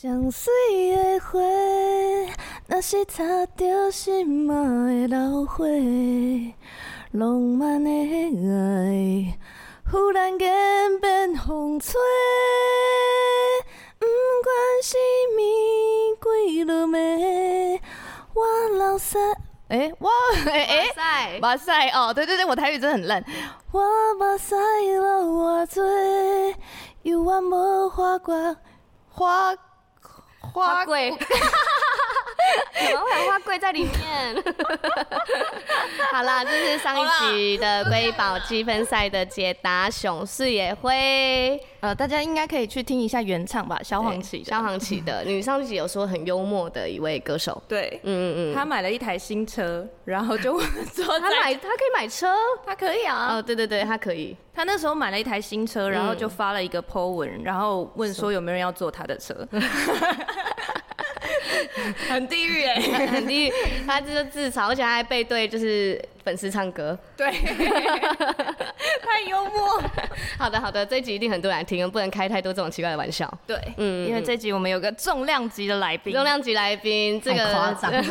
上水的花，若是插着心爱的老花，浪漫的爱，忽然间变风吹。不管是玫瑰落梅，我老塞，哎、欸，我哎哎，哇塞哦，对对对，我台语真的很烂。我目屎流偌多，犹原无花过花。花贵，怎么会有花贵在里面？好啦，这是上一集的瑰宝积分赛的解答，熊市也会。呃，大家应该可以去听一下原唱吧，萧煌奇。萧煌奇的，你上一集有说很幽默的一位歌手。对，嗯嗯嗯。他买了一台新车，然后就问说他买，他可以买车，他可以啊。哦，对对对，他可以。他那时候买了一台新车，然后就发了一个 po 文，然后问说有没有人要坐他的车。很地狱哎、欸，很地狱，他就是自嘲，而且他还背对就是粉丝唱歌，对，太幽默。好的好的，这一集一定很多人来听，不能开太多这种奇怪的玩笑。对，嗯，因为这集我们有个重量级的来宾，重量级来宾，这个夸张。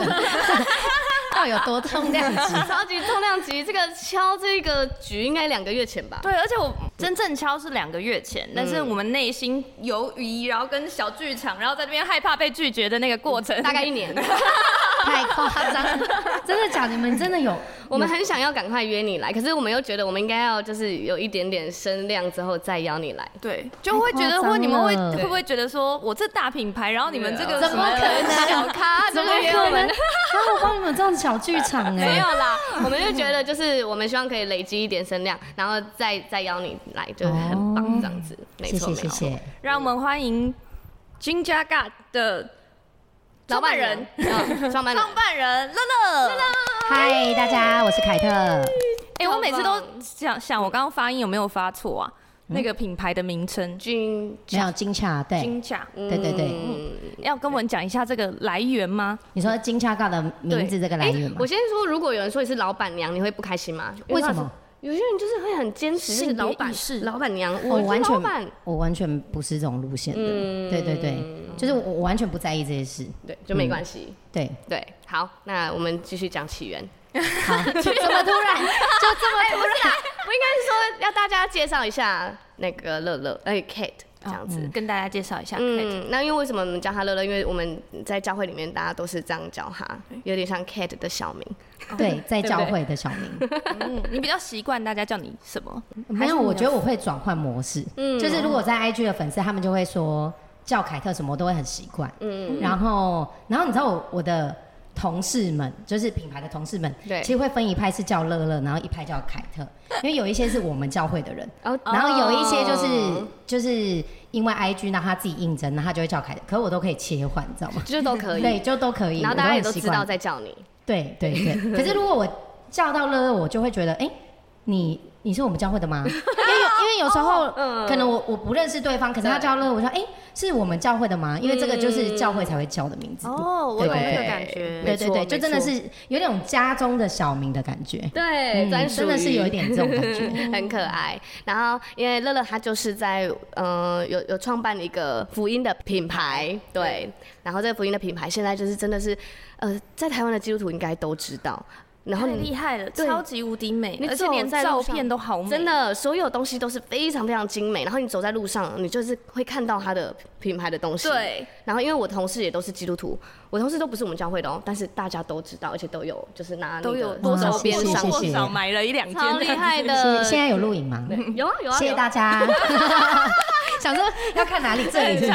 到底有多重量级？超级重量级！这个敲这个局应该两个月前吧？对，而且我真正敲是两个月前，但是我们内心犹疑，然后跟小剧场，然后在这边害怕被拒绝的那个过程，大概一年。太夸张了，真的假的？你们真的有？我们很想要赶快约你来，可是我们又觉得我们应该要就是有一点点声量之后再邀你来。对，就会觉得说你们会会不会觉得说我这大品牌，然后你们这个怎么可能小咖怎么约我们？然后我帮你们这样子小剧场哎，没有啦，我们就觉得就是我们希望可以累积一点声量，然后再再邀你来，就很棒这样子。没错，谢谢。让我们欢迎 Ginger God 的。老板人，创办创办人。乐乐，乐乐，嗨，大家，我是凯特。哎，我每次都想想，我刚刚发音有没有发错啊？那个品牌的名称，金，没有金恰，对，金恰，对对对，要跟我们讲一下这个来源吗？你说金恰尬的名字这个来源吗？我先说，如果有人说你是老板娘，你会不开心吗？为什么？有些人就是会很坚持，是老板是。老板娘，我完全我完全不是这种路线的，对对对，就是我完全不在意这些事，对，就没关系，对。对，好，那我们继续讲起源，好，怎么突然，就这么突然，我应该是说要大家介绍一下那个乐乐，哎，Kate。这样子。跟大家介绍一下。嗯，那因为为什么我们叫他乐乐？因为我们在教会里面大家都是这样叫他，有点像 Kate 的小名。对，在教会的小明。嗯，你比较习惯大家叫你什么？没有，我觉得我会转换模式。嗯，就是如果在 IG 的粉丝，他们就会说叫凯特什么，都会很习惯。嗯，然后，然后你知道我我的。同事们就是品牌的同事们，对，其实会分一派是叫乐乐，然后一派叫凯特，因为有一些是我们教会的人，然后有一些就是就是因为 IG 那他自己应征，那他就会叫凯特，可我都可以切换，你知道吗？就都可以，对，就都可以，然后大家也都知道在叫你，对对对。可是如果我叫到乐乐，我就会觉得，哎，你你是我们教会的吗？因为因为有时候可能我我不认识对方，可是他叫乐乐，我说哎。是我们教会的吗？因为这个就是教会才会叫的名字。哦，我有这个感觉。对对对，就真的是有点家中的小名的感觉。对，真的是有一点这种感觉，很可爱。然后，因为乐乐他就是在嗯有有创办一个福音的品牌，对。然后这个福音的品牌现在就是真的是呃，在台湾的基督徒应该都知道。然后你厉害了，超级无敌美，而且连照片都好美，真的，所有东西都是非常非常精美。然后你走在路上，你就是会看到它的品牌的东西。对。然后因为我同事也都是基督徒，我同事都不是我们教会的哦，但是大家都知道，而且都有就是拿都有多少边上多少买了一两件，超厉害的。现在有录影吗？有啊有啊。谢谢大家。想说要看哪里？这里是。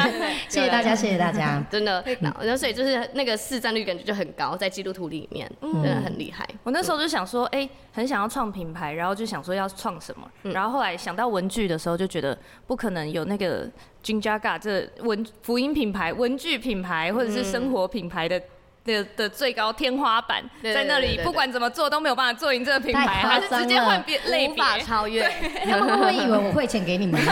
谢谢大家，谢谢大家，真的。然后所以就是那个市占率感觉就很高，在基督徒里面，真的很厉害。我那时候就想说，哎、欸，很想要创品牌，然后就想说要创什么，嗯、然后后来想到文具的时候，就觉得不可能有那个 Ginger God 这文福音品牌、文具品牌或者是生活品牌的的的最高天花板，在那里不管怎么做都没有办法做赢这个品牌，还是直接换别类别，无法超越。他们会不会以为我汇钱给你们？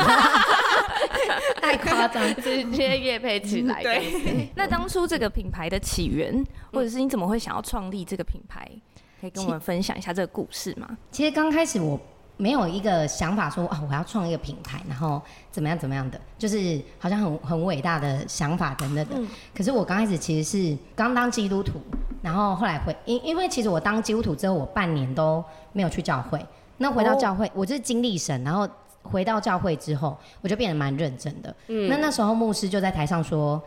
太夸张，直接乐配起来。对，那当初这个品牌的起源，或者是你怎么会想要创立这个品牌？可以跟我们分享一下这个故事吗？其实刚开始我没有一个想法说啊，我要创一个品牌，然后怎么样怎么样的，就是好像很很伟大的想法等等的。嗯、可是我刚开始其实是刚当基督徒，然后后来回因因为其实我当基督徒之后，我半年都没有去教会。那回到教会，哦、我就是经历神，然后回到教会之后，我就变得蛮认真的。嗯，那那时候牧师就在台上说，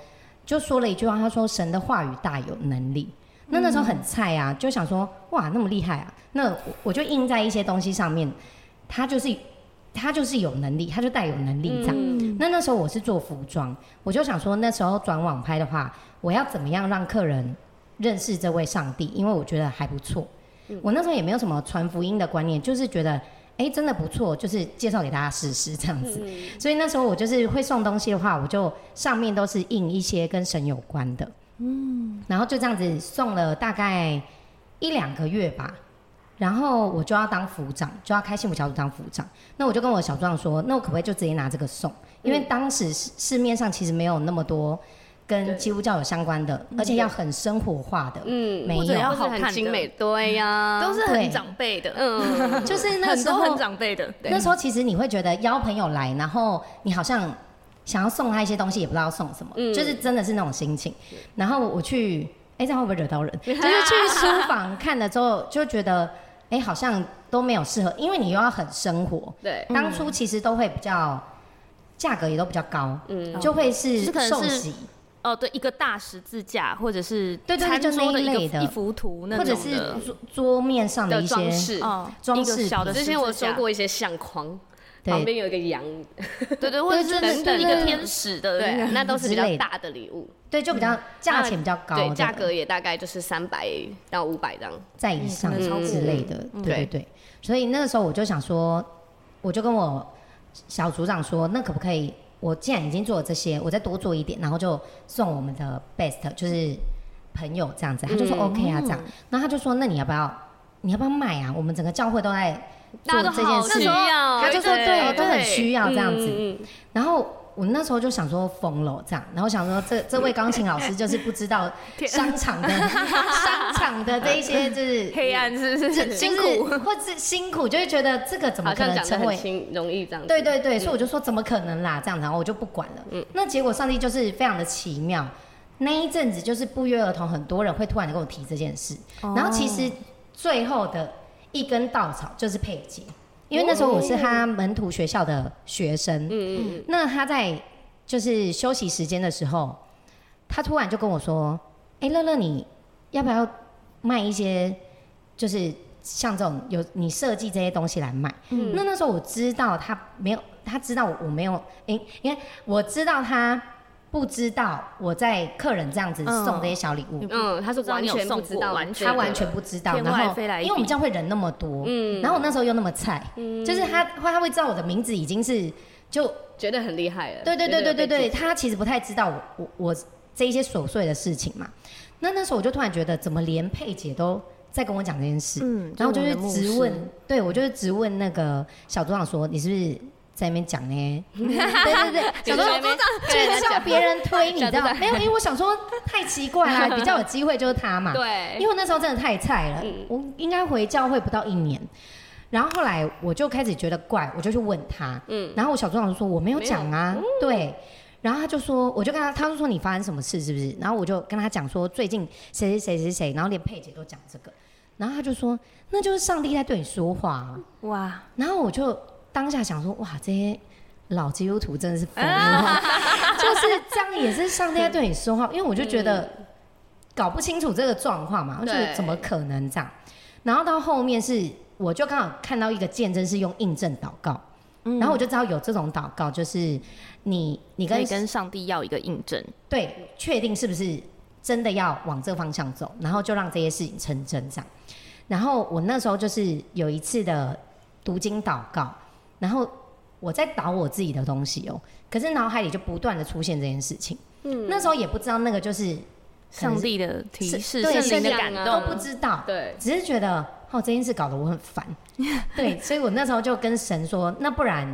就说了一句话，他说神的话语大有能力。那那时候很菜啊，就想说哇那么厉害啊，那我，就印在一些东西上面。他就是，他就是有能力，他就带有能力这样。嗯、那那时候我是做服装，我就想说，那时候转网拍的话，我要怎么样让客人认识这位上帝？因为我觉得还不错。嗯、我那时候也没有什么传福音的观念，就是觉得，哎、欸，真的不错，就是介绍给大家试试这样子。嗯、所以那时候我就是会送东西的话，我就上面都是印一些跟神有关的。嗯，然后就这样子送了大概一两个月吧。然后我就要当副长，就要开幸福小组当副长。那我就跟我小组长说，那我可不可以就直接拿这个送？因为当时市市面上其实没有那么多跟基督教有相关的，而且要很生活化的，嗯，没有，要很精美，对呀，都是很长辈的，嗯，就是那时候很长辈的。那时候其实你会觉得邀朋友来，然后你好像想要送他一些东西，也不知道送什么，就是真的是那种心情。然后我去，哎，这样会不会惹到人？就是去书房看了之后，就觉得。哎，好像都没有适合，因为你又要很生活。对，当初其实都会比较价格也都比较高，嗯，就会是寿喜哦，对，一个大十字架，或者是对对，就那一类的一幅图，或者是桌桌面上的一些装饰，装饰小的。之前我收过一些相框，旁边有一个羊，对对，或者是等等一个天使的，对，那都是比较大的礼物。对，就比较价钱比较高，对，价格也大概就是三百到五百这样，在以上之类的，对对对。所以那个时候我就想说，我就跟我小组长说，那可不可以？我既然已经做了这些，我再多做一点，然后就送我们的 best，就是朋友这样子。他就说 OK 啊，这样。然后他就说，那你要不要？你要不要卖啊？我们整个教会都在做这件事，他就说对，都很需要这样子。然后。我那时候就想说疯了这样，然后想说这这位钢琴老师就是不知道 商场的商场的这一些 就是黑暗是不是辛苦，或是辛苦，就会觉得这个怎么可能成为容易这样？对对对，所以我就说怎么可能啦这样，然后我就不管了。嗯，那结果上帝就是非常的奇妙，那一阵子就是不约而同，很多人会突然跟我提这件事，然后其实最后的一根稻草就是佩姐。因为那时候我是他门徒学校的学生，嗯嗯，那他在就是休息时间的时候，他突然就跟我说：“哎，乐乐，你要不要卖一些，就是像这种有你设计这些东西来卖？”嗯，那那时候我知道他没有，他知道我我没有，哎，因为我知道他。不知道我在客人这样子送这些小礼物，嗯，他是完全不知道，完全他完全不知道。然后，因为我们教会人那么多，嗯，然后我那时候又那么菜，嗯，就是他他会知道我的名字已经是就觉得很厉害了。对对对对对对，他其实不太知道我我我这一些琐碎的事情嘛。那那时候我就突然觉得，怎么连佩姐都在跟我讲这件事，嗯，然后我就是直问，对我就是直问那个小组长说，你是不是？在那边讲呢，对 对对，小组长就是叫别人推，你知道吗？没有，因为我想说太奇怪了，比较有机会就是他嘛。对，因为那时候真的太菜了，我应该回教会不到一年，然后后来我就开始觉得怪，我就去问他，嗯，然后我小组长就说我没有讲啊，对，然后他就说，我就跟他，他就说你发生什么事是不是？然后我就跟他讲说最近谁谁谁谁谁，然后连佩姐都讲这个，然后他就说那就是上帝在对你说话，哇，然后我就。当下想说，哇，这些老基督徒真的是疯了，就是这样，也是上帝在对你说话，因为我就觉得搞不清楚这个状况嘛，我觉得怎么可能这样？然后到后面是，我就刚好看到一个见证是用印证祷告，然后我就知道有这种祷告，就是你你跟跟上帝要一个印证，对，确定是不是真的要往这个方向走，然后就让这些事情成真这样。然后我那时候就是有一次的读经祷告。然后我在导我自己的东西哦，可是脑海里就不断的出现这件事情。嗯，那时候也不知道那个就是上帝的提示，圣灵的感动，都不知道。对，只是觉得哦，这件事搞得我很烦。对，所以我那时候就跟神说，那不然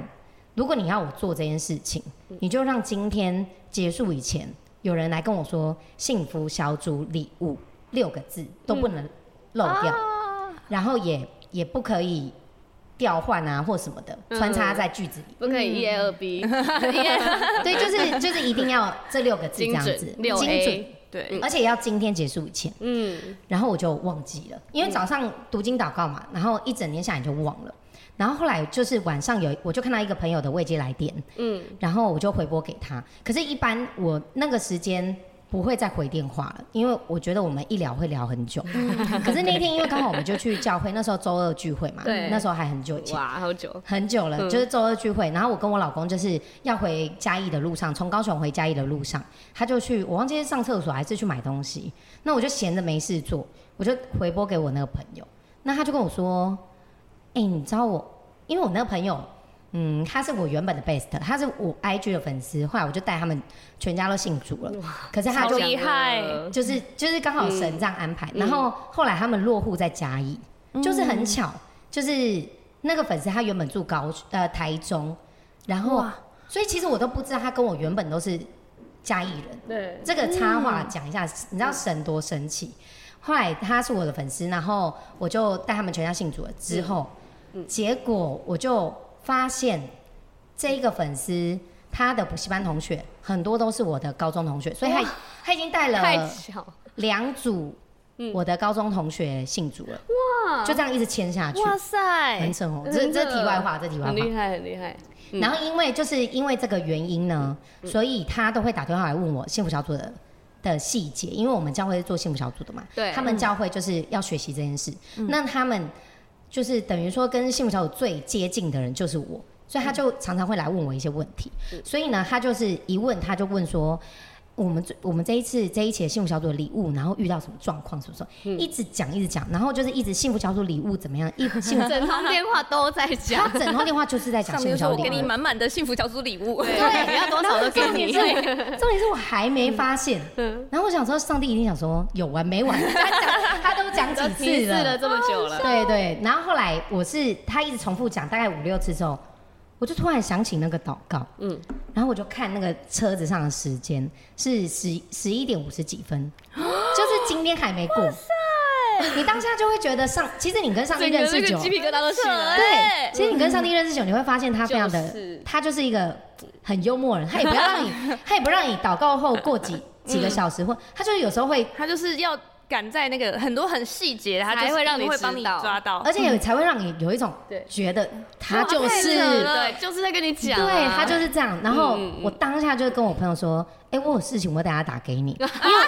如果你要我做这件事情，你就让今天结束以前，有人来跟我说“幸福小组礼物”六个字都不能漏掉，然后也也不可以。调换啊或什么的穿插在句子里，不可以一 A 二 B，对，就是就是一定要这六个字这样子，精准，对，而且要今天结束以前，嗯，然后我就忘记了，因为早上读经祷告嘛，然后一整天下来就忘了。然后后来就是晚上有，我就看到一个朋友的未接来电，嗯，然后我就回拨给他。可是，一般我那个时间不会再回电话了，因为我觉得我们一聊会聊很久。可是那一天，因为刚好我们就去教会，那时候周二聚会嘛，对，那时候还很久以前，哇，好久，很久了，就是周二聚会。然后我跟我老公就是要回嘉义的路上，从高雄回嘉义的路上，他就去，我忘记是上厕所还是去买东西。那我就闲着没事做，我就回拨给我那个朋友，那他就跟我说。哎、欸，你知道我，因为我那个朋友，嗯，他是我原本的 best，他是我 IG 的粉丝，后来我就带他们全家都信主了。可是他就厉害，就是就是刚好神这样安排。嗯、然后后来他们落户在嘉义，嗯、就是很巧，就是那个粉丝他原本住高呃台中，然后所以其实我都不知道他跟我原本都是嘉义人。对，这个插话讲一下，嗯、你知道神多神奇？后来他是我的粉丝，然后我就带他们全家信主了之后。嗯结果我就发现，这一个粉丝他的补习班同学很多都是我的高中同学，所以他他已经带了两组我的高中同学信主了，哇，就这样一直签下去，哇塞，很扯哦，这这题外话，这题外话，很厉害很厉害。然后因为就是因为这个原因呢，所以他都会打电话来问我幸福小组的的细节，因为我们教会是做幸福小组的嘛，对，他们教会就是要学习这件事，那他们。就是等于说，跟幸福小组最接近的人就是我，所以他就常常会来问我一些问题。所以呢，他就是一问他就问说，我们我们这一次这一期的幸福小组的礼物，然后遇到什么状况，是不是？一直讲一直讲，然后就是一直幸福小组礼物怎么样？一 幸福整通电话都在讲，他 整通电话就是在讲幸福小组礼物，给你满满的幸福小组礼物，对，你要多少都给你。重点是我还没发现，然后我想说，上帝一定想说有完没完？他都讲几次了，这么久了，对对。然后后来我是他一直重复讲，大概五六次之后，我就突然想起那个祷告，嗯，然后我就看那个车子上的时间是十十一点五十几分，就是今天还没过。你当下就会觉得上，其实你跟上帝认识久，鸡皮疙瘩都起来了。对，其实你跟上帝认识久，你会发现他非常的，他就是一个很幽默的人，他也不要让你，他也不让你祷告后过几几个小时，或他就是有时候会，他就是要。赶在那个很多很细节，他才会让你会帮你抓到，而且也才会让你有一种觉得他就是对，就是在跟你讲，对他就是这样。然后我当下就跟我朋友说：“哎，我有事情，我等下打给你。”因为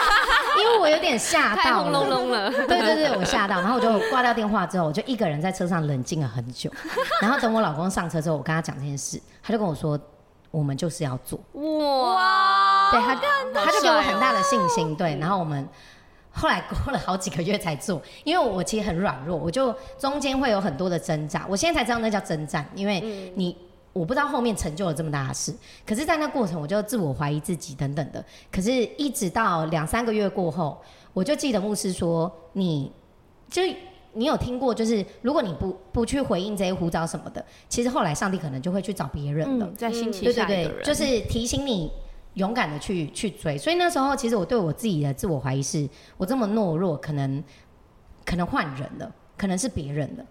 因为我有点吓到，轰隆隆了。对对对，我吓到，然后我就挂掉电话之后，我就一个人在车上冷静了很久。然后等我老公上车之后，我跟他讲这件事，他就跟我说：“我们就是要做。”哇，对他，他就给我很大的信心。对，然后我们。后来过了好几个月才做，因为我其实很软弱，我就中间会有很多的挣扎。我现在才知道那叫征战，因为你我不知道后面成就了这么大的事，可是，在那过程我就自我怀疑自己等等的。可是，一直到两三个月过后，我就记得牧师说，你就你有听过，就是如果你不不去回应这些呼召什么的，其实后来上帝可能就会去找别人了，在兴起对对对，就是提醒你。勇敢的去去追，所以那时候其实我对我自己的自我怀疑是，我这么懦弱，可能可能换人了，可能是别人的，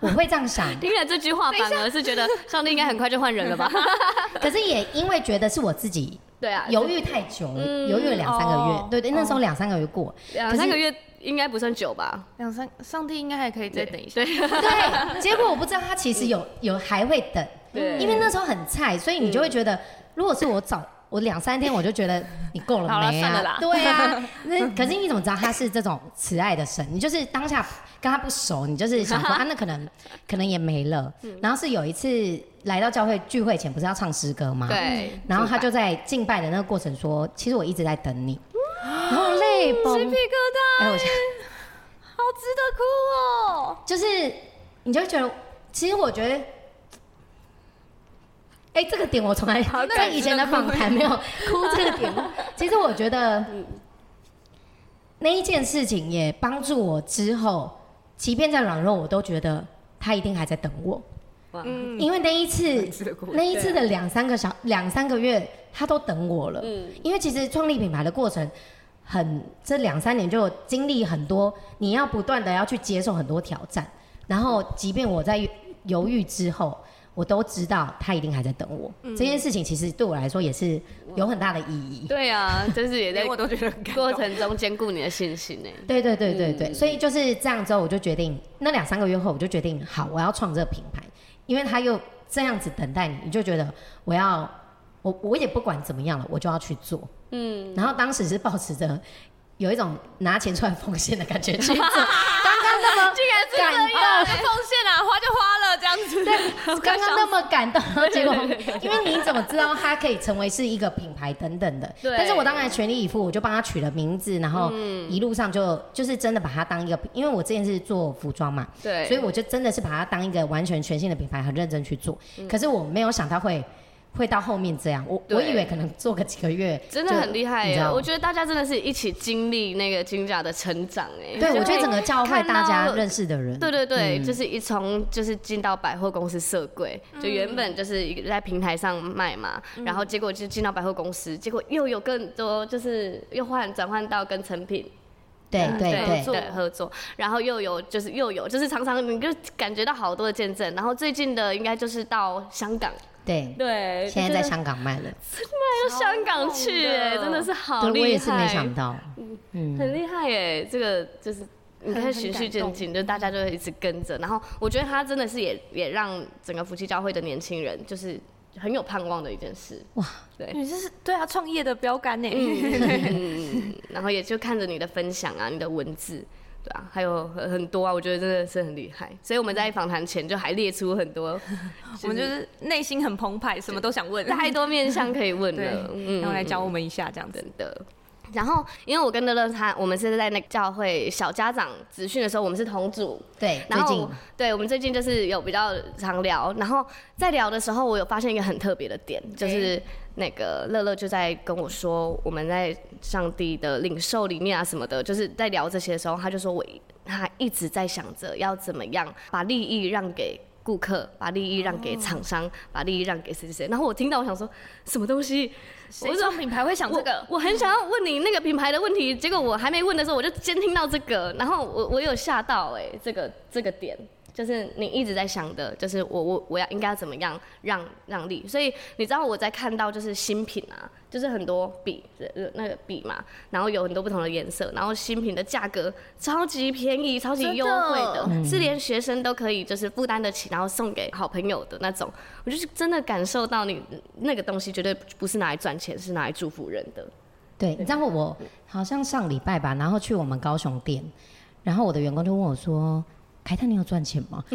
我会这样想。听了这句话，反而是觉得上帝应该很快就换人了吧？可是也因为觉得是我自己，对啊，犹豫太久了，犹豫了两三个月，对对，那时候两三个月过，两三个月应该不算久吧？两三，上帝应该还可以再等一下。对，结果我不知道他其实有有还会等，因为那时候很菜，所以你就会觉得，如果是我早。我两三天我就觉得你够了没啊？对啊，那可是你怎么知道他是这种慈爱的神？你就是当下跟他不熟，你就是想说 啊，那可能可能也没了。然后是有一次来到教会聚会前，不是要唱诗歌吗？对。然后他就在敬拜的那个过程说：“其实我一直在等你。”然后泪崩，鸡皮疙瘩，哎，我好值得哭哦。就是你就觉得，其实我觉得。哎，这个点我从来在以前的访谈没有哭这个点。其实我觉得，那一件事情也帮助我之后，即便在软弱，我都觉得他一定还在等我。嗯，因为那一次，那一次的两三个小两三个月，他都等我了。嗯，因为其实创立品牌的过程很，这两三年就经历很多，你要不断的要去接受很多挑战，然后即便我在。犹豫之后，我都知道他一定还在等我。嗯、这件事情其实对我来说也是有很大的意义。对啊，就是也在 我都觉得过程中兼顾你的信心呢。对对对对对，嗯、所以就是这样之后，我就决定那两三个月后，我就决定好，我要创这个品牌，因为他又这样子等待你，你就觉得我要我我也不管怎么样了，我就要去做。嗯，然后当时是抱持着。有一种拿钱出来奉献的感觉去做，竟然是这样奉献啊，花就花了这样子。对，刚刚那么感动，结果 因为你怎么知道它可以成为是一个品牌等等的？对。但是我当然全力以赴，我就帮他取了名字，然后一路上就就是真的把它当一个，因为我之前是做服装嘛，对，所以我就真的是把它当一个完全全新的品牌，很认真去做。可是我没有想到会。会到后面这样，我我以为可能做个几个月，真的很厉害耶！我觉得大家真的是一起经历那个金甲的成长哎。对，我觉得整个教会大家认识的人，对对对，就是一从就是进到百货公司设柜，就原本就是一个在平台上卖嘛，然后结果就进到百货公司，结果又有更多就是又换转换到跟成品，对对对对合作，然后又有就是又有就是常常你就感觉到好多的见证，然后最近的应该就是到香港。对对，现在在香港卖了，卖到香港去哎，真的是好厉害！我也是没想到，嗯，很厉害哎，这个就是你看循序渐进，就大家就会一直跟着，然后我觉得他真的是也也让整个福气教会的年轻人就是很有盼望的一件事。哇！对，你这是对他创业的标杆呢，嗯，然后也就看着你的分享啊，你的文字。对啊，还有很很多啊，我觉得真的是很厉害。所以我们在访谈前就还列出很多，我们就是内心很澎湃，什么都想问，太多面向可以问了。嗯，然后来教我们一下这样子的。然后，因为我跟乐乐他，我们是在那个教会小家长资讯的时候，我们是同组。对，然后对，我们最近就是有比较常聊。然后在聊的时候，我有发现一个很特别的点，就是那个乐乐就在跟我说，我们在上帝的领受里面啊什么的，就是在聊这些的时候，他就说我他一直在想着要怎么样把利益让给。顾客把利益让给厂商，哦、把利益让给谁谁谁。然后我听到，我想说，什么东西？谁说品牌会想这个？我，我很想要问你那个品牌的问题，结果我还没问的时候，我就先听到这个，然后我我有吓到哎、欸，这个这个点。就是你一直在想的，就是我我我要应该要怎么样让让利，所以你知道我在看到就是新品啊，就是很多笔那个笔嘛，然后有很多不同的颜色，然后新品的价格超级便宜、超级优惠的，的是连学生都可以就是负担得起，然后送给好朋友的那种。我就是真的感受到你那个东西绝对不是拿来赚钱，是拿来祝福人的。对，你知道我好像上礼拜吧，然后去我们高雄店，然后我的员工就问我说。海泰，你有赚钱吗？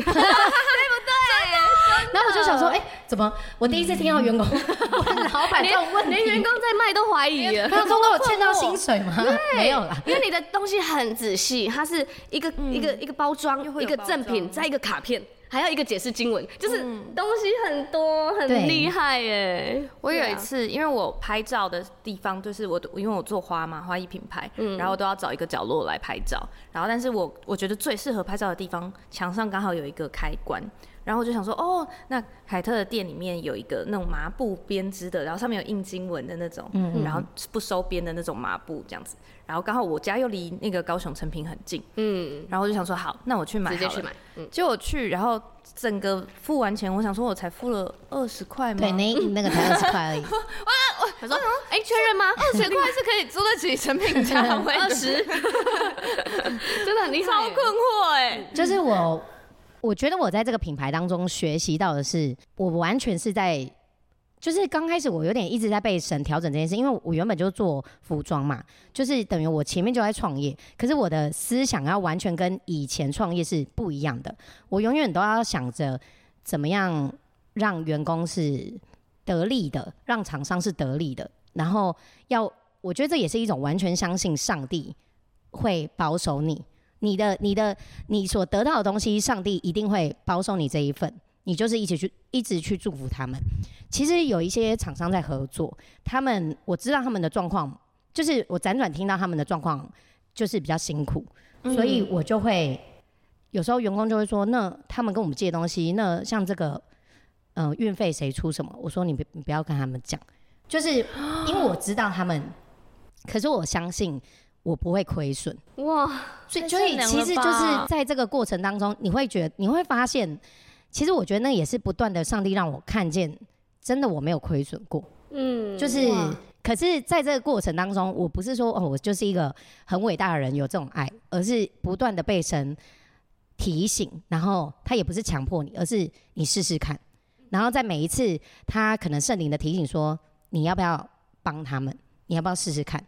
我就想说，哎、欸，怎么我第一次听到员工问老板这种问题，连员工在卖都怀疑了。他说我有欠到薪水吗？没有啦，因为你的东西很仔细，它是一个、嗯、一个一个包装，一个赠品，再一个卡片。还有一个解释经文，就是东西很多，很厉害耶。我有一次，因为我拍照的地方就是我，因为我做花嘛，花艺品牌，然后都要找一个角落来拍照。然后，但是我我觉得最适合拍照的地方，墙上刚好有一个开关。然后我就想说，哦，那凯特的店里面有一个那种麻布编织的，然后上面有印经文的那种，嗯、然后不收边的那种麻布这样子。然后刚好我家又离那个高雄成品很近，嗯，然后我就想说，好，那我去买，直接去买。嗯，结果我去，然后整个付完钱，我想说我才付了二十块吗？对，那那个才二十块而已。我我他说，哎，确认吗？二十块是可以租得起成品价位？二十，真的很厉害，超困惑哎，就是我。我觉得我在这个品牌当中学习到的是，我完全是在，就是刚开始我有点一直在被神调整这件事，因为我原本就做服装嘛，就是等于我前面就在创业，可是我的思想要完全跟以前创业是不一样的，我永远都要想着怎么样让员工是得利的，让厂商是得利的，然后要，我觉得这也是一种完全相信上帝会保守你。你的、你的、你所得到的东西，上帝一定会保守你这一份。你就是一起去，一直去祝福他们。其实有一些厂商在合作，他们我知道他们的状况，就是我辗转听到他们的状况，就是比较辛苦，所以我就会有时候员工就会说，那他们跟我们借东西，那像这个，嗯、呃，运费谁出什么？我说你不你不要跟他们讲，就是因为我知道他们，可是我相信。我不会亏损哇，所以所以其实就是在这个过程当中，你会觉得你会发现，其实我觉得那也是不断的上帝让我看见，真的我没有亏损过。嗯，就是，可是在这个过程当中，我不是说哦，我就是一个很伟大的人，有这种爱，而是不断的被神提醒，然后他也不是强迫你，而是你试试看。然后在每一次他可能圣灵的提醒说，你要不要帮他们，你要不要试试看，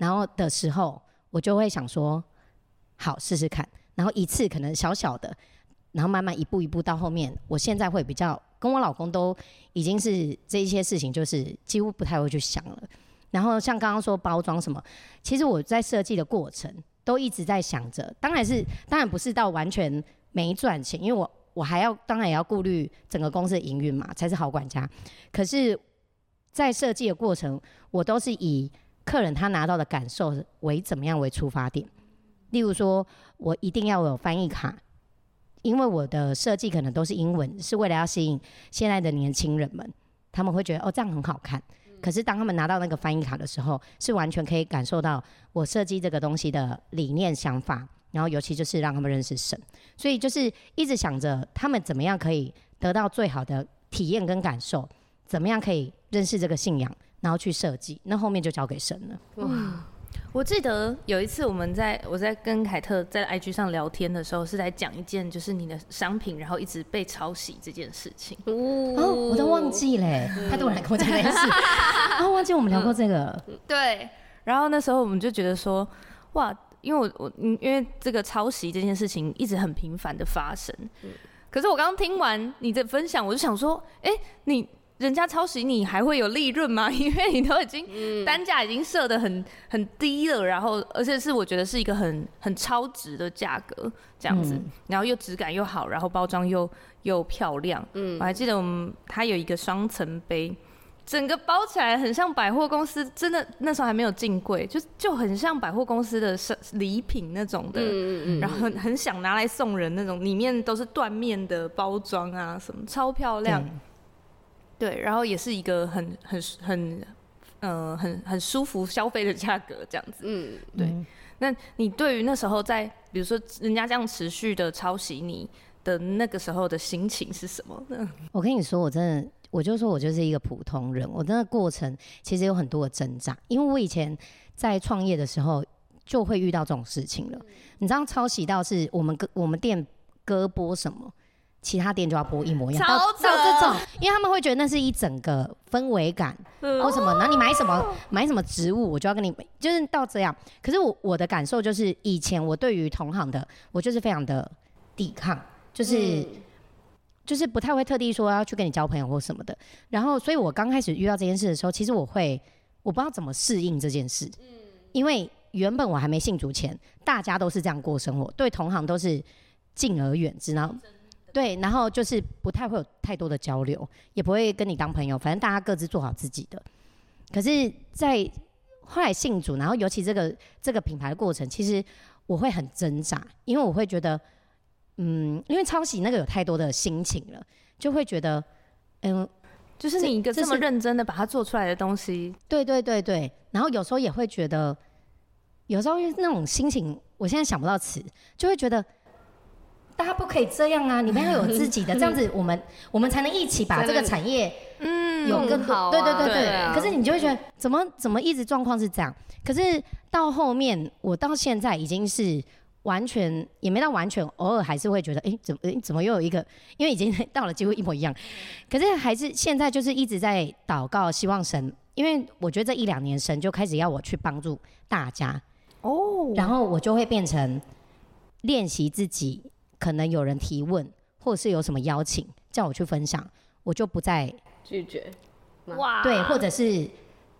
然后的时候，我就会想说，好，试试看。然后一次可能小小的，然后慢慢一步一步到后面，我现在会比较。跟我老公都已经是这一些事情，就是几乎不太会去想了。然后像刚刚说包装什么，其实我在设计的过程都一直在想着，当然是当然不是到完全没赚钱，因为我我还要当然也要顾虑整个公司的营运嘛，才是好管家。可是，在设计的过程，我都是以客人他拿到的感受为怎么样为出发点。例如说，我一定要有翻译卡。因为我的设计可能都是英文，是为了要吸引现在的年轻人们，他们会觉得哦，这样很好看。可是当他们拿到那个翻译卡的时候，是完全可以感受到我设计这个东西的理念想法，然后尤其就是让他们认识神，所以就是一直想着他们怎么样可以得到最好的体验跟感受，怎么样可以认识这个信仰，然后去设计，那后面就交给神了。哇。我记得有一次我们在我在跟凯特在 IG 上聊天的时候，是在讲一件就是你的商品，然后一直被抄袭这件事情。哦，我都忘记嘞，他突然跟我讲这件事，然 后忘记我们聊过这个。对，然后那时候我们就觉得说，哇，因为我我因为这个抄袭这件事情一直很频繁的发生。可是我刚刚听完你的分享，我就想说，哎，你。人家抄袭你还会有利润吗？因为你都已经单价已经设的很很低了，然后而且是我觉得是一个很很超值的价格这样子，然后又质感又好，然后包装又又漂亮。嗯，我还记得我们它有一个双层杯，整个包起来很像百货公司，真的那时候还没有进柜，就就很像百货公司的礼品那种的。嗯嗯嗯。然后很很想拿来送人那种，里面都是缎面的包装啊，什么超漂亮。对，然后也是一个很很很，呃，很很舒服消费的价格这样子。嗯，对。嗯、那你对于那时候在，比如说人家这样持续的抄袭你的那个时候的心情是什么呢？我跟你说，我真的，我就说我就是一个普通人。我那个过程其实有很多的挣扎，因为我以前在创业的时候就会遇到这种事情了。嗯、你知道抄袭到是我们歌我们店歌播什么？其他店就要播一模一样，到到这种，因为他们会觉得那是一整个氛围感，或什么，然后你买什么？买什么植物，我就要跟你，就是到这样。可是我我的感受就是，以前我对于同行的，我就是非常的抵抗，就是就是不太会特地说要去跟你交朋友或什么的。然后，所以我刚开始遇到这件事的时候，其实我会我不知道怎么适应这件事，因为原本我还没信主前，大家都是这样过生活，对同行都是敬而远之，然后。对，然后就是不太会有太多的交流，也不会跟你当朋友，反正大家各自做好自己的。可是，在后来信主，然后尤其这个这个品牌的过程，其实我会很挣扎，因为我会觉得，嗯，因为抄袭那个有太多的心情了，就会觉得，嗯，就是你一个这么认真的把它做出来的东西，对对对对，然后有时候也会觉得，有时候那种心情，我现在想不到词，就会觉得。大家不可以这样啊！你们要有自己的，这样子我们我们才能一起把这个产业嗯有更好。对对对对。可是你就会觉得怎么怎么一直状况是这样？可是到后面我到现在已经是完全也没到完全，偶尔还是会觉得哎怎么哎怎么又有一个？因为已经到了几乎一模一样。可是还是现在就是一直在祷告，希望神，因为我觉得这一两年神就开始要我去帮助大家哦，然后我就会变成练习自己。可能有人提问，或者是有什么邀请叫我去分享，我就不再拒绝。哇，对，或者是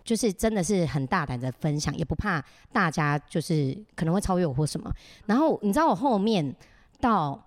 就是真的是很大胆的分享，也不怕大家就是可能会超越我或什么。然后你知道我后面到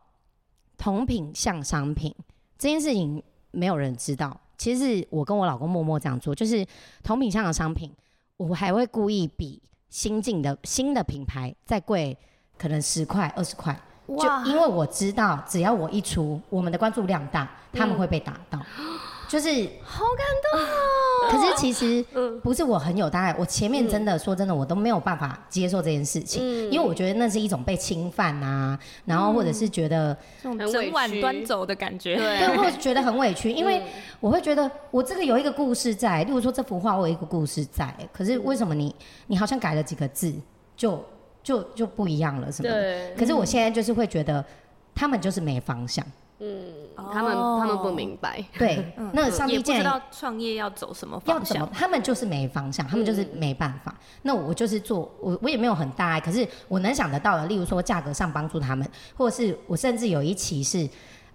同品项商品这件事情，没有人知道。其实是我跟我老公默默这样做，就是同品项的商品，我还会故意比新进的新的品牌再贵，可能十块二十块。就因为我知道，只要我一出，我们的关注量大，他们会被打到，就是好感动哦。可是其实不是我很有大爱，我前面真的说真的，我都没有办法接受这件事情，因为我觉得那是一种被侵犯啊，然后或者是觉得整碗端走的感觉，对，或者觉得很委屈，因为我会觉得我这个有一个故事在，例如说这幅画我有一个故事在，可是为什么你你好像改了几个字就就就不一样了什么的？可是我现在就是会觉得他们就是没方向。嗯，他们、oh, 他们不明白，对，嗯、那上帝见不知道创业要走什么方向，他们就是没方向，他们就是没办法。嗯、那我就是做，我我也没有很大爱，可是我能想得到的，例如说价格上帮助他们，或者是我甚至有一期是，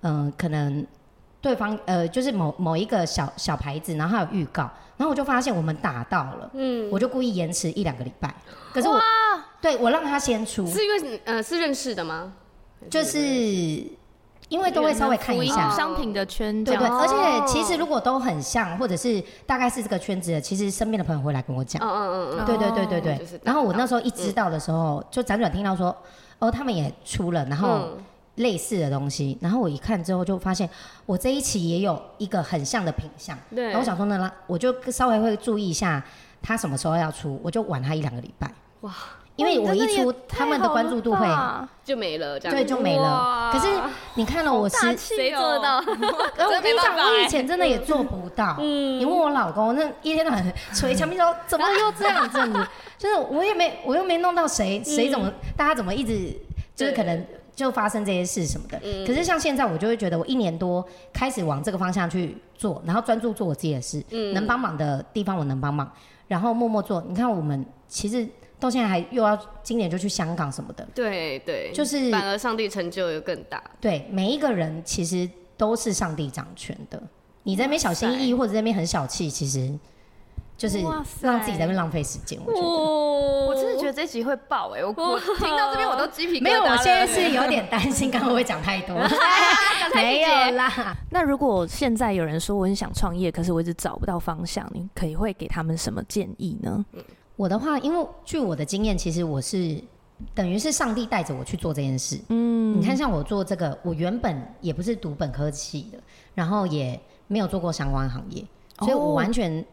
嗯、呃，可能对方呃就是某某一个小小牌子，然后还有预告，然后我就发现我们打到了，嗯，我就故意延迟一两个礼拜，可是我哇对我让他先出，是因为呃是认识的吗？就是。因为都会稍微看一下商品的圈子，对对，而且其实如果都很像，或者是大概是这个圈子的，其实身边的朋友会来跟我讲。嗯嗯嗯，对对对对对。然后我那时候一知道的时候，就辗转听到说，哦，他们也出了，然后类似的东西，然后我一看之后就发现，我这一期也有一个很像的品相。对。然后我想说呢，我就稍微会注意一下他什么时候要出，我就晚他一两个礼拜。哇。因为我一出，他们的关注度会就没了，这样对，就没了。可是你看了我是谁做得到？我跟你讲，我以前真的也做不到。嗯，你问我老公，那一天到晚捶墙壁说 怎么又这样子？就是我也没，我又没弄到谁，谁怎么，大家怎么一直就是可能就发生这些事什么的。可是像现在，我就会觉得我一年多开始往这个方向去做，然后专注做我自己的事，能帮忙的地方我能帮忙，然后默默做。你看我们其实。到现在还又要今年就去香港什么的，对对，就是反而上帝成就又更大。对，每一个人其实都是上帝掌权的。你在那边小心翼翼或者在那边很小气，其实就是让自己在那边浪费时间。我觉得，我真的觉得这集会爆哎！我我听到这边我都鸡皮疙瘩。没有，我现在是有点担心，刚刚会讲太多。没有啦。那如果现在有人说我很想创业，可是我一直找不到方向，你可以会给他们什么建议呢？我的话，因为据我的经验，其实我是等于是上帝带着我去做这件事。嗯，你看，像我做这个，我原本也不是读本科系的，然后也没有做过相关行业，所以我完全。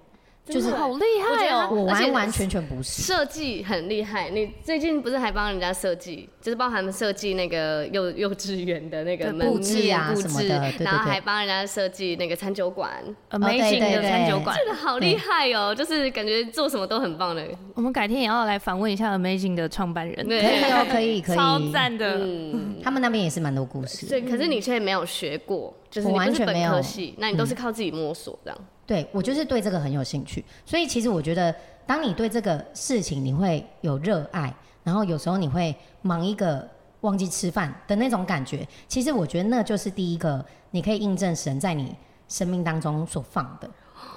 就是好厉害哦！我完完全全不是设计很厉害。你最近不是还帮人家设计，就是包含设计那个幼幼稚园的那个布置啊什么的，然后还帮人家设计那个餐酒馆，Amazing 的餐酒馆，这个好厉害哦！就是感觉做什么都很棒的。我们改天也要来访问一下 Amazing 的创办人，可以哦，可以可以，超赞的。嗯，他们那边也是蛮多故事。对，可是你却没有学过，就是你完全没有系，那你都是靠自己摸索这样。对，我就是对这个很有兴趣，所以其实我觉得，当你对这个事情你会有热爱，然后有时候你会忙一个忘记吃饭的那种感觉，其实我觉得那就是第一个，你可以印证神在你生命当中所放的。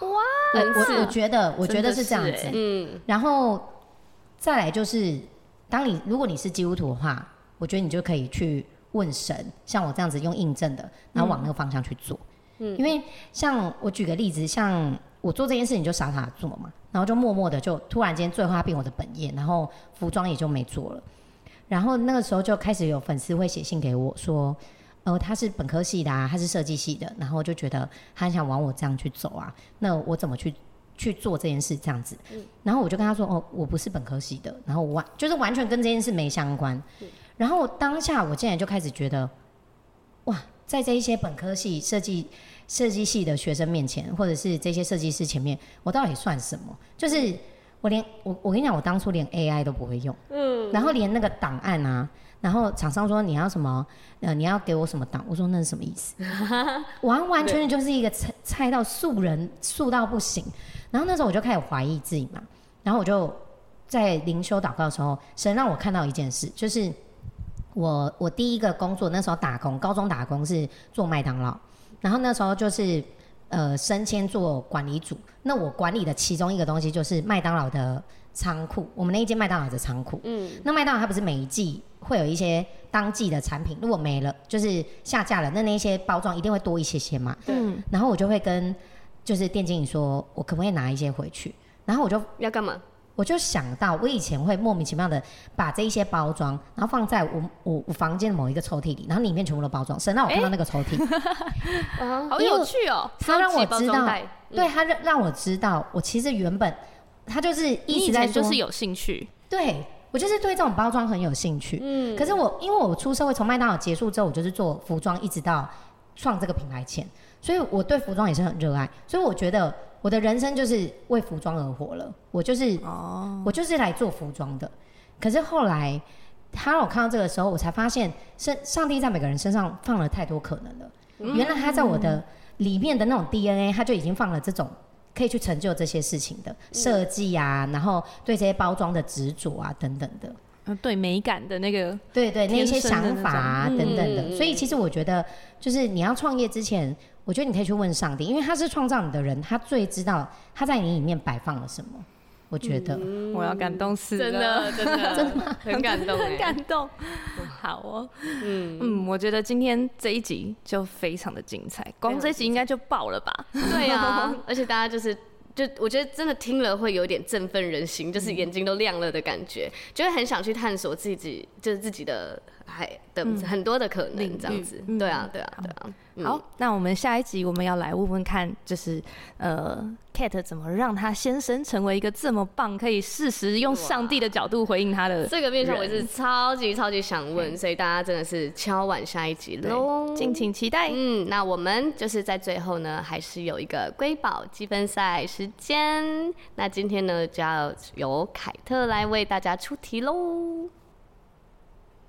哇，我我我觉得我觉得是这样子，嗯，然后再来就是，当你如果你是基督徒的话，我觉得你就可以去问神，像我这样子用印证的，然后往那个方向去做。嗯，因为像我举个例子，像我做这件事情就傻傻做嘛，然后就默默的就突然间最后它变我的本业，然后服装也就没做了。然后那个时候就开始有粉丝会写信给我说，呃，他是本科系的啊，他是设计系的，然后就觉得他很想往我这样去走啊，那我怎么去去做这件事这样子？然后我就跟他说，哦，我不是本科系的，然后我完就是完全跟这件事没相关。然后当下我竟然就开始觉得，哇，在这一些本科系设计。设计系的学生面前，或者是这些设计师前面，我到底算什么？就是我连我我跟你讲，我当初连 AI 都不会用，嗯，然后连那个档案啊，然后厂商说你要什么，呃，你要给我什么档，我说那是什么意思？完完全全就是一个菜菜到素人素到不行。然后那时候我就开始怀疑自己嘛，然后我就在灵修祷告的时候，神让我看到一件事，就是我我第一个工作那时候打工，高中打工是做麦当劳。然后那时候就是，呃，升迁做管理组。那我管理的其中一个东西就是麦当劳的仓库，我们那一间麦当劳的仓库。嗯。那麦当劳它不是每一季会有一些当季的产品，如果没了，就是下架了，那那些包装一定会多一些些嘛。嗯。然后我就会跟就是店经理说，我可不可以拿一些回去？然后我就要干嘛？我就想到我以前会莫名其妙的把这一些包装，然后放在我我我房间的某一个抽屉里，然后里面全部都包装，省得我看到那个抽屉。啊，好有趣哦！他让我知道，对他让让我知道，我其实原本他就是一直在说就是有兴趣，对。我就是对这种包装很有兴趣，嗯，可是我因为我出社会，从麦当劳结束之后，我就是做服装，一直到创这个品牌前，所以我对服装也是很热爱，所以我觉得我的人生就是为服装而活了，我就是哦，我就是来做服装的。可是后来他让我看到这个时候，我才发现，是上帝在每个人身上放了太多可能了。原来他在我的里面的那种 DNA，他就已经放了这种。可以去成就这些事情的设计啊，然后对这些包装的执着啊等等的，嗯，对美感的那个，对对，那些想法啊等等的。嗯、所以其实我觉得，就是你要创业之前，我觉得你可以去问上帝，因为他是创造你的人，他最知道他在你里面摆放了什么。我觉得、嗯、我要感动死了，真的 真的真的 很感动，很感动。好哦，嗯嗯，我觉得今天这一集就非常的精彩，光这一集应该就爆了吧？对啊，而且大家就是。就我觉得真的听了会有点振奋人心，就是眼睛都亮了的感觉，就会很想去探索自己，就是自己的还的很多的可能这样子。对啊，对啊，对啊。好，那我们下一集我们要来问问看，就是呃，Kate 怎么让他先生成为一个这么棒，可以适时用上帝的角度回应他的这个面向，我也是超级超级想问，所以大家真的是敲碗下一集喽，敬请期待。嗯，那我们就是在最后呢，还是有一个瑰宝积分赛时间，那今天呢就要由凯特来为大家出题喽。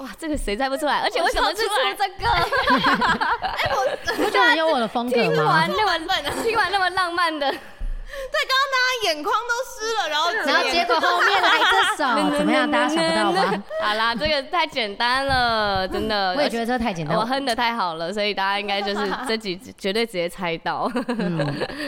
哇，这个谁猜不出来？而且为什么是出这个？哎，我不就很有我的风格吗？听完那么听完那么浪漫的。对，刚刚大家眼眶都湿了，然后然后结果后面来这首，怎么样？大家想不到吗？好啦，这个太简单了，真的。我也觉得这太简单，我哼的太好了，所以大家应该就是这几绝对直接猜到。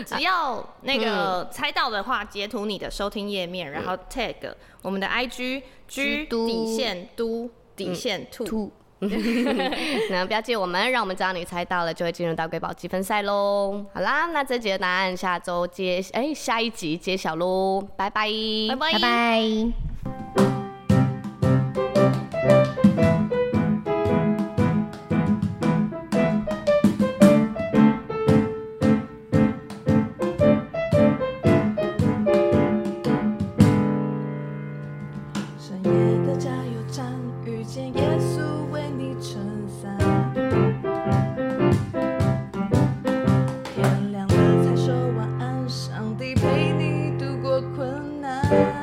只要那个猜到的话，截图你的收听页面，然后 tag 我们的 IG G 底线都底线 two。那不要借我们，让我们知道你猜到了，就会进入到瑰宝积分赛喽。好啦，那这集的答案下周揭，哎、欸，下一集揭晓喽，拜拜，拜拜，拜拜。Thank you.